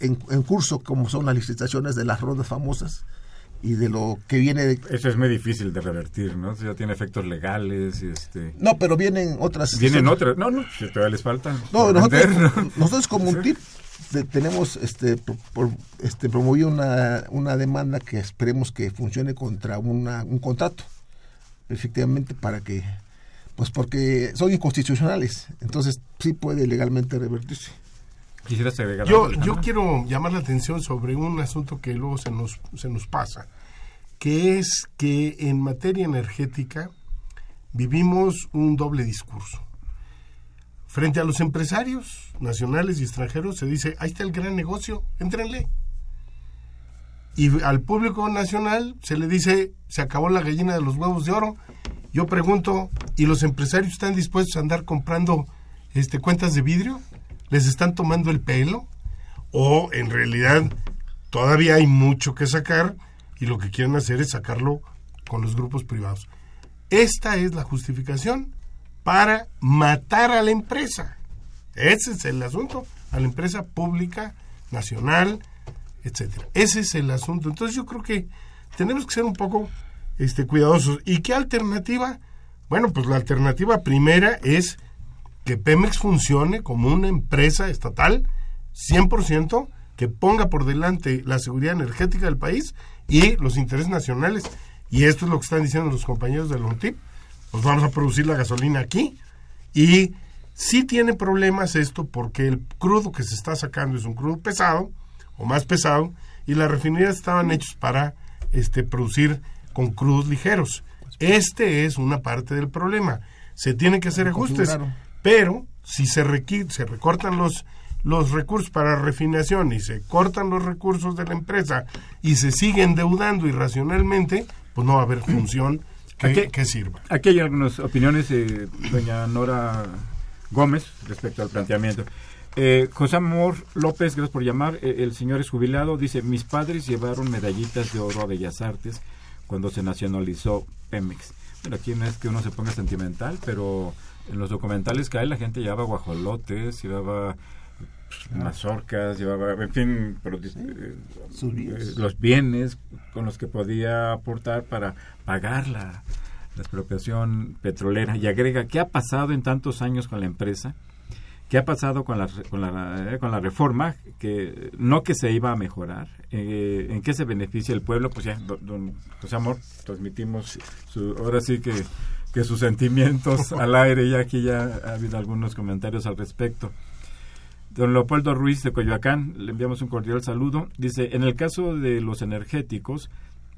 en, en curso, como son las licitaciones de las rondas famosas y de lo que viene de... Eso es muy difícil de revertir, ¿no? Ya tiene efectos legales y este... No, pero vienen otras... Vienen otras. No, no, si todavía les falta. No, nosotros, nosotros como un tip tenemos este, por, por- este promovido una, una demanda que esperemos que funcione contra una, un contrato, efectivamente para que, pues porque son inconstitucionales, entonces sí puede legalmente revertirse. Agregar Yo, yo quiero llamar la atención sobre un asunto que luego se nos, se nos pasa, que es que en materia energética vivimos un doble discurso. Frente a los empresarios nacionales y extranjeros se dice, ahí está el gran negocio, éntrenle. Y al público nacional se le dice, se acabó la gallina de los huevos de oro. Yo pregunto, ¿y los empresarios están dispuestos a andar comprando este, cuentas de vidrio? ¿Les están tomando el pelo? ¿O en realidad todavía hay mucho que sacar y lo que quieren hacer es sacarlo con los grupos privados? Esta es la justificación para matar a la empresa. Ese es el asunto, a la empresa pública, nacional, etcétera. Ese es el asunto. Entonces yo creo que tenemos que ser un poco este, cuidadosos. ¿Y qué alternativa? Bueno, pues la alternativa primera es que Pemex funcione como una empresa estatal 100%, que ponga por delante la seguridad energética del país y los intereses nacionales. Y esto es lo que están diciendo los compañeros de LONTIP. Pues vamos a producir la gasolina aquí. Y sí tiene problemas esto porque el crudo que se está sacando es un crudo pesado o más pesado y las refinerías estaban hechos para este, producir con crudos ligeros. Este es una parte del problema. Se tienen que hacer ajustes, pero si se, se recortan los, los recursos para refinación y se cortan los recursos de la empresa y se sigue endeudando irracionalmente, pues no va a haber función que, Aquí- que sirva. Aquí hay algunas opiniones de doña Nora Gómez respecto al planteamiento. Eh, José Amor López, gracias por llamar. Eh, el señor es jubilado. Dice, mis padres llevaron medallitas de oro a Bellas Artes cuando se nacionalizó Pemex. Bueno, aquí no es que uno se ponga sentimental, pero en los documentales que hay la gente llevaba guajolotes, llevaba pues, mazorcas, llevaba, en fin, eh, eh, los bienes con los que podía aportar para pagar la, la expropiación petrolera. Y agrega, ¿qué ha pasado en tantos años con la empresa? ¿Qué ha pasado con la, con la, eh, con la reforma? que No que se iba a mejorar. Eh, ¿En qué se beneficia el pueblo? Pues ya, don, don José Amor, transmitimos su, ahora sí que, que sus sentimientos (laughs) al aire. Y aquí ya ha habido algunos comentarios al respecto. Don Leopoldo Ruiz de Coyoacán, le enviamos un cordial saludo. Dice, en el caso de los energéticos,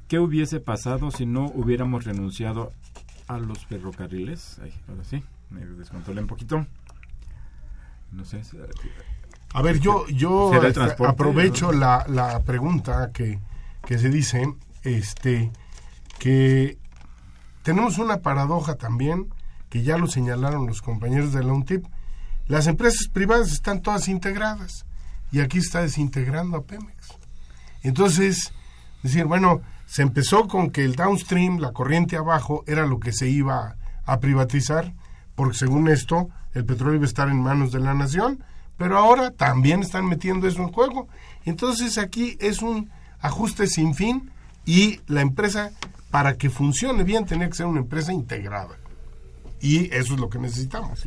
¿qué hubiese pasado si no hubiéramos renunciado a los ferrocarriles? Ay, ahora sí, me descontrolé un poquito. No sé. si- A ver, yo, yo ¿Será el este, aprovecho la, la pregunta que, que se dice, este, que tenemos una paradoja también, que ya lo señalaron los compañeros de la UNTIP. Las empresas privadas están todas integradas y aquí está desintegrando a Pemex. Entonces, Es decir, bueno, se empezó con que el downstream, la corriente abajo, era lo que se iba a privatizar, porque según esto, el petróleo iba a estar en manos de la nación, pero ahora también están metiendo eso en juego. Entonces aquí es un ajuste sin fin y la empresa, para que funcione bien, tiene que ser una empresa integrada. Y eso es lo que necesitamos.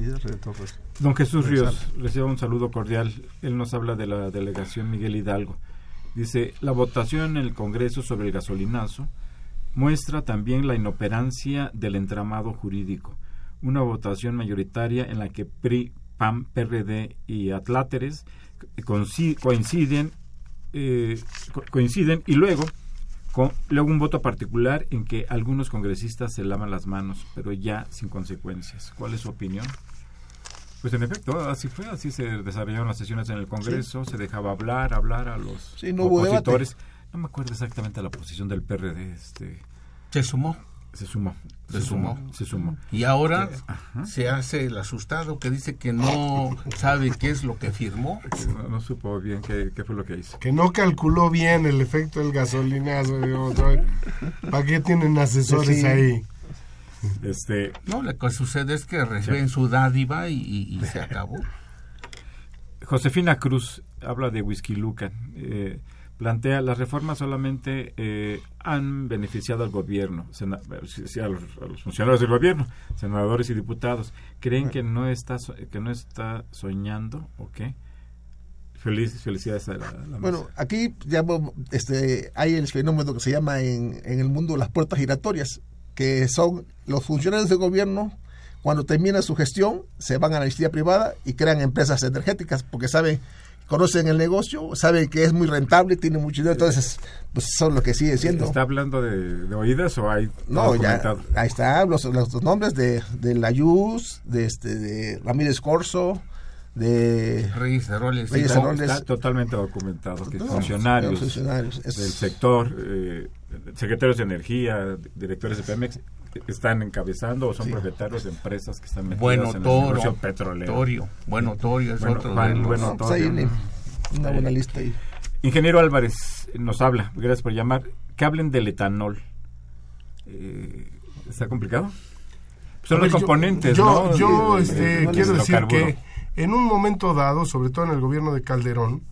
Don Jesús Ríos, reciba un saludo cordial. Él nos habla de la delegación Miguel Hidalgo. Dice, la votación en el Congreso sobre el gasolinazo muestra también la inoperancia del entramado jurídico. Una votación mayoritaria en la que PRI, PAM, PRD y Atláteres coinciden, eh, coinciden y luego, con, luego un voto particular en que algunos congresistas se lavan las manos, pero ya sin consecuencias. ¿Cuál es su opinión? Pues en efecto, así fue, así se desarrollaron las sesiones en el Congreso, se dejaba hablar, hablar a los opositores. No me acuerdo exactamente la posición del PRD. Este, se sumó. Se sumó. Se, sumó. Se sumó. Y ahora se hace el asustado que dice que no (laughs) sabe qué es lo que firmó. No, supo bien qué, fue lo que hizo. Que no calculó bien el efecto del gasolinazo. ¿Para qué tienen asesores ahí? Este, no, lo que sucede es que reciben su dádiva y, se acabó. (laughs) Josefina Cruz habla de Whisky Lucan. Eh, plantea las reformas solamente eh, han beneficiado al gobierno, a, los, funcionarios del gobierno, senadores y diputados. ¿Creen que no está que no está soñando o qué? Feliz, felicidades a la, Bueno, aquí ya este, hay el fenómeno que se llama en, en el mundo las puertas giratorias que son los funcionarios del gobierno, cuando termina su gestión, se van a la iniciativa privada y crean empresas energéticas, porque saben, conocen el negocio, saben que es muy rentable, tiene mucho dinero, entonces pues son lo que sigue siendo. ¿Está hablando de, oídas o hay No, ya, ahí está, los, los, nombres de, de la Yus, de, este, de Ramírez Corso, de Reyes Roles. Está totalmente documentado que funcionarios, del sector, eh, secretarios de energía, directores de Pemex, están encabezando o son propietarios de empresas que están metidas en el negocio petrolero. Torio, bueno, Torio es otro bueno, una buena lista ahí. Ingeniero Álvarez nos habla, gracias por llamar, que hablen del etanol. Eh, ¿Está complicado? Son los componentes, yo, ¿no? Yo este, quiero decir que en un momento dado, sobre todo en el gobierno de Calderón,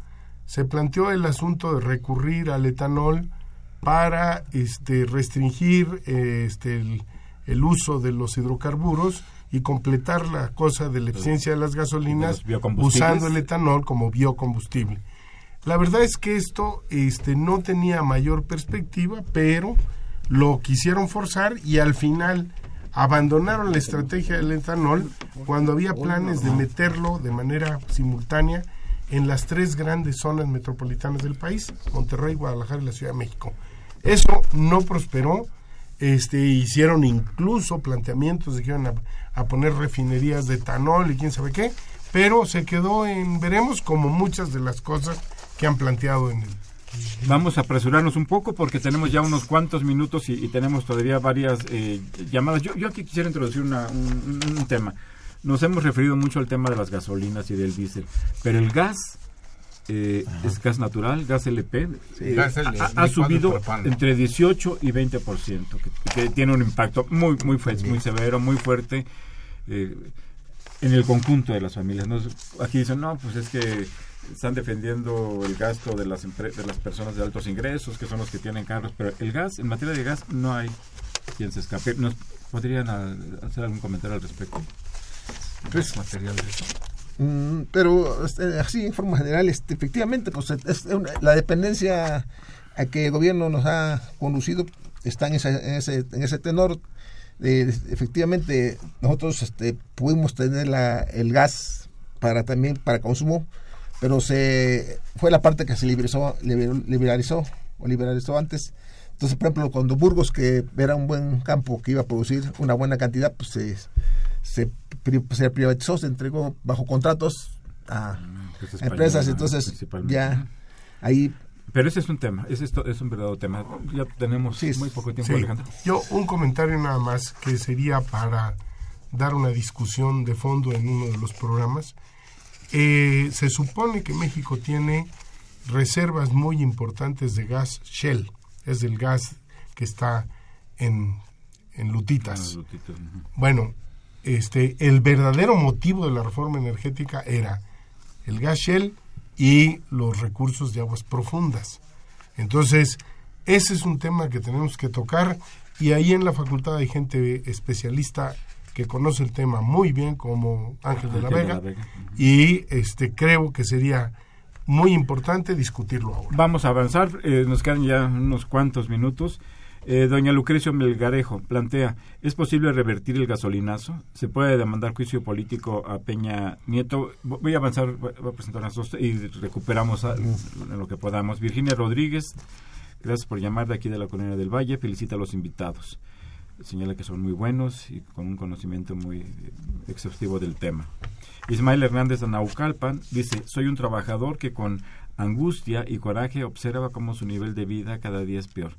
se planteó el asunto de recurrir al etanol para este, restringir este, el, uso de los hidrocarburos y completar la cosa de la eficiencia de las gasolinas usando el etanol como biocombustible. La verdad es que esto este, no tenía mayor perspectiva, pero lo quisieron forzar y al final abandonaron la estrategia del etanol cuando había planes de meterlo de manera simultánea en las tres grandes zonas metropolitanas del país, Monterrey, Guadalajara y la Ciudad de México. Eso no prosperó, este, hicieron incluso planteamientos de que iban a, poner refinerías de etanol y quién sabe qué, pero se quedó en veremos como muchas de las cosas que han planteado en el Vamos a apresurarnos un poco porque tenemos ya unos cuantos minutos y, tenemos todavía varias eh, llamadas. Yo, yo, aquí quisiera introducir un, un, tema. Nos hemos referido mucho al tema de las gasolinas y del diésel, pero el gas eh, es gas natural, gas LP, eh, ha, subido entre 18 y 20%, que, que tiene un impacto muy muy fuerte, muy severo, muy fuerte en el conjunto de las familias. Aquí dicen, no, pues es que están defendiendo el gasto de las, de las personas de altos ingresos, que son los que tienen carros, pero el gas, en materia de gas, no hay quien se escape. ¿Nos podrían hacer algún comentario al respecto? Pues, material mm, pero este, así en forma general, este, efectivamente, pues es la dependencia a que el gobierno nos ha conducido está en, ese, en ese tenor. efectivamente, nosotros este, pudimos tener la, el gas para también para consumo pero se fue la parte que se liberalizó, liberalizó o liberalizó antes. Entonces, por ejemplo, cuando Burgos, que era un buen campo que iba a producir una buena cantidad, pues se, se, privatizó, se entregó bajo contratos a, mm, empresas, entonces ya ahí... Pero ese es un tema, ese es, es un verdadero tema. Ya tenemos muy poco tiempo, Alejandro. Yo un comentario nada más que sería para dar una discusión de fondo en uno de los programas eh, se supone que México tiene reservas muy importantes de gas Shell, es el gas que está en, en lutitas. Bueno, este, el verdadero motivo de la reforma energética era el gas shell y los recursos de aguas profundas. Entonces, ese es un tema que tenemos que tocar y ahí en la facultad hay gente especialista que conoce el tema muy bien como Ángel de la Vega, y este creo que sería muy importante discutirlo ahora. Vamos a avanzar, eh, nos quedan ya unos cuantos minutos. Eh, doña Lucrecio Melgarejo plantea, ¿es posible revertir el gasolinazo? ¿Se puede demandar juicio político a Peña Nieto? Voy a avanzar, voy a presentar las dos y recuperamos en lo que podamos. Virginia Rodríguez, gracias por llamar de aquí de la Colonia del Valle, felicita a los invitados. Señala que son muy buenos y con un conocimiento muy exhaustivo del tema. Ismael Hernández de Naucalpan dice, soy un trabajador que con angustia y coraje observa cómo su nivel de vida cada día es peor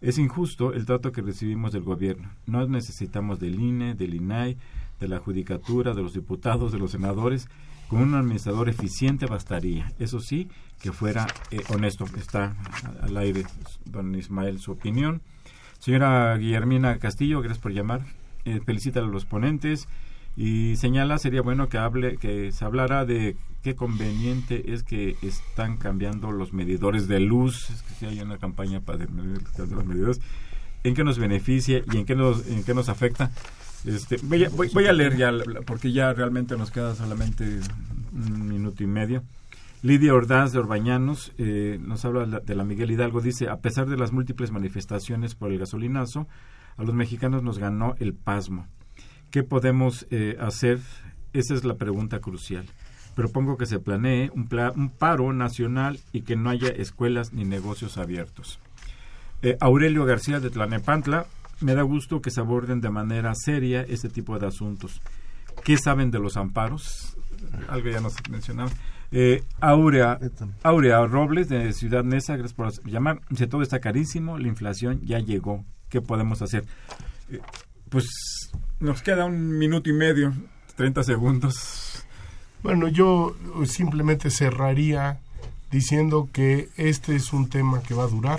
es injusto el trato que recibimos del gobierno. No necesitamos del INE, del INAI, de la Judicatura, de los diputados, de los senadores. Con un administrador eficiente bastaría. Eso sí, que fuera eh, honesto. Está al aire, don Ismael, su opinión. Señora Guillermina Castillo, gracias por llamar. Eh, felicita a los ponentes y señala sería bueno que hable que se hablara de qué conveniente es que están cambiando los medidores de luz es que si hay una campaña para medir los medidores en qué nos beneficia y en qué nos en qué nos afecta. Este voy a, voy, a leer ya porque ya realmente nos queda solamente un minuto y medio. Lidia Ordaz de Orbañanos eh, nos habla de la Miguel Hidalgo. Dice a pesar de las múltiples manifestaciones por el gasolinazo a los mexicanos nos ganó el pasmo ¿Qué podemos eh, hacer? Esa es la pregunta crucial. Propongo que se planee un, paro nacional y que no haya escuelas ni negocios abiertos. Eh, Aurelio García de Tlanepantla, me da gusto que se aborden de manera seria este tipo de asuntos. ¿Qué saben de los amparos? Algo ya nos mencionaba. Eh, Aurea, Aurea Robles de Ciudad Neza, gracias por llamar. Dice, todo está carísimo, la inflación ya llegó. ¿Qué podemos hacer? Pues nos queda un minuto y medio, 30 segundos. Bueno, yo simplemente cerraría diciendo que este es un tema que va a durar,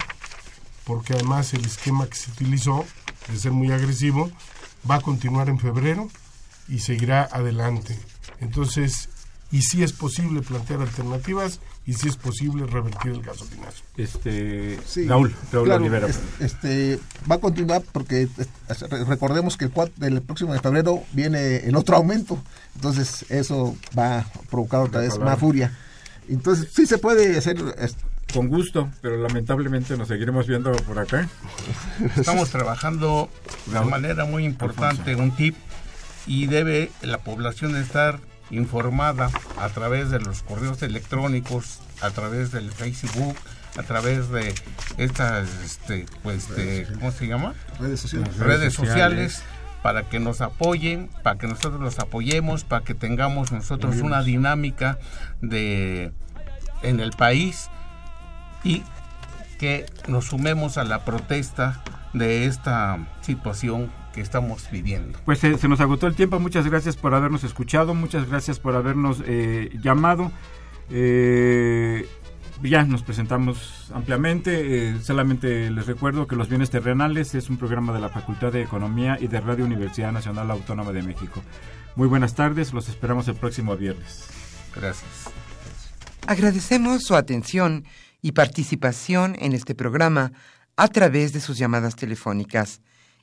porque además el esquema que se utilizó, de ser muy agresivo, va a continuar en febrero y seguirá adelante. Entonces, y si es posible plantear alternativas y si es posible revertir el gasolinazo. Este, Raúl, Raúl este, va a continuar porque recordemos que el, el próximo de febrero viene el otro aumento, entonces eso va a provocar otra vez más furia. Entonces sí se puede hacer con gusto, pero lamentablemente nos seguiremos viendo por acá. (laughs) Estamos trabajando de manera muy importante un tip y debe la población estar informada a través de los correos electrónicos, a través del Facebook, a través de estas, este, pues, de, ¿cómo se llama? Redes sociales. Redes sociales para que nos apoyen, para que nosotros los apoyemos, para que tengamos nosotros una dinámica de en el país y que nos sumemos a la protesta de esta situación que estamos viviendo. Pues se, nos agotó el tiempo, muchas gracias por habernos escuchado, muchas gracias por habernos eh, llamado. Eh, ya nos presentamos ampliamente, eh, solamente les recuerdo que Los Bienes Terrenales es un programa de la Facultad de Economía y de Radio Universidad Nacional Autónoma de México. Muy buenas tardes, los esperamos el próximo viernes. Gracias. Agradecemos su atención y participación en este programa a través de sus llamadas telefónicas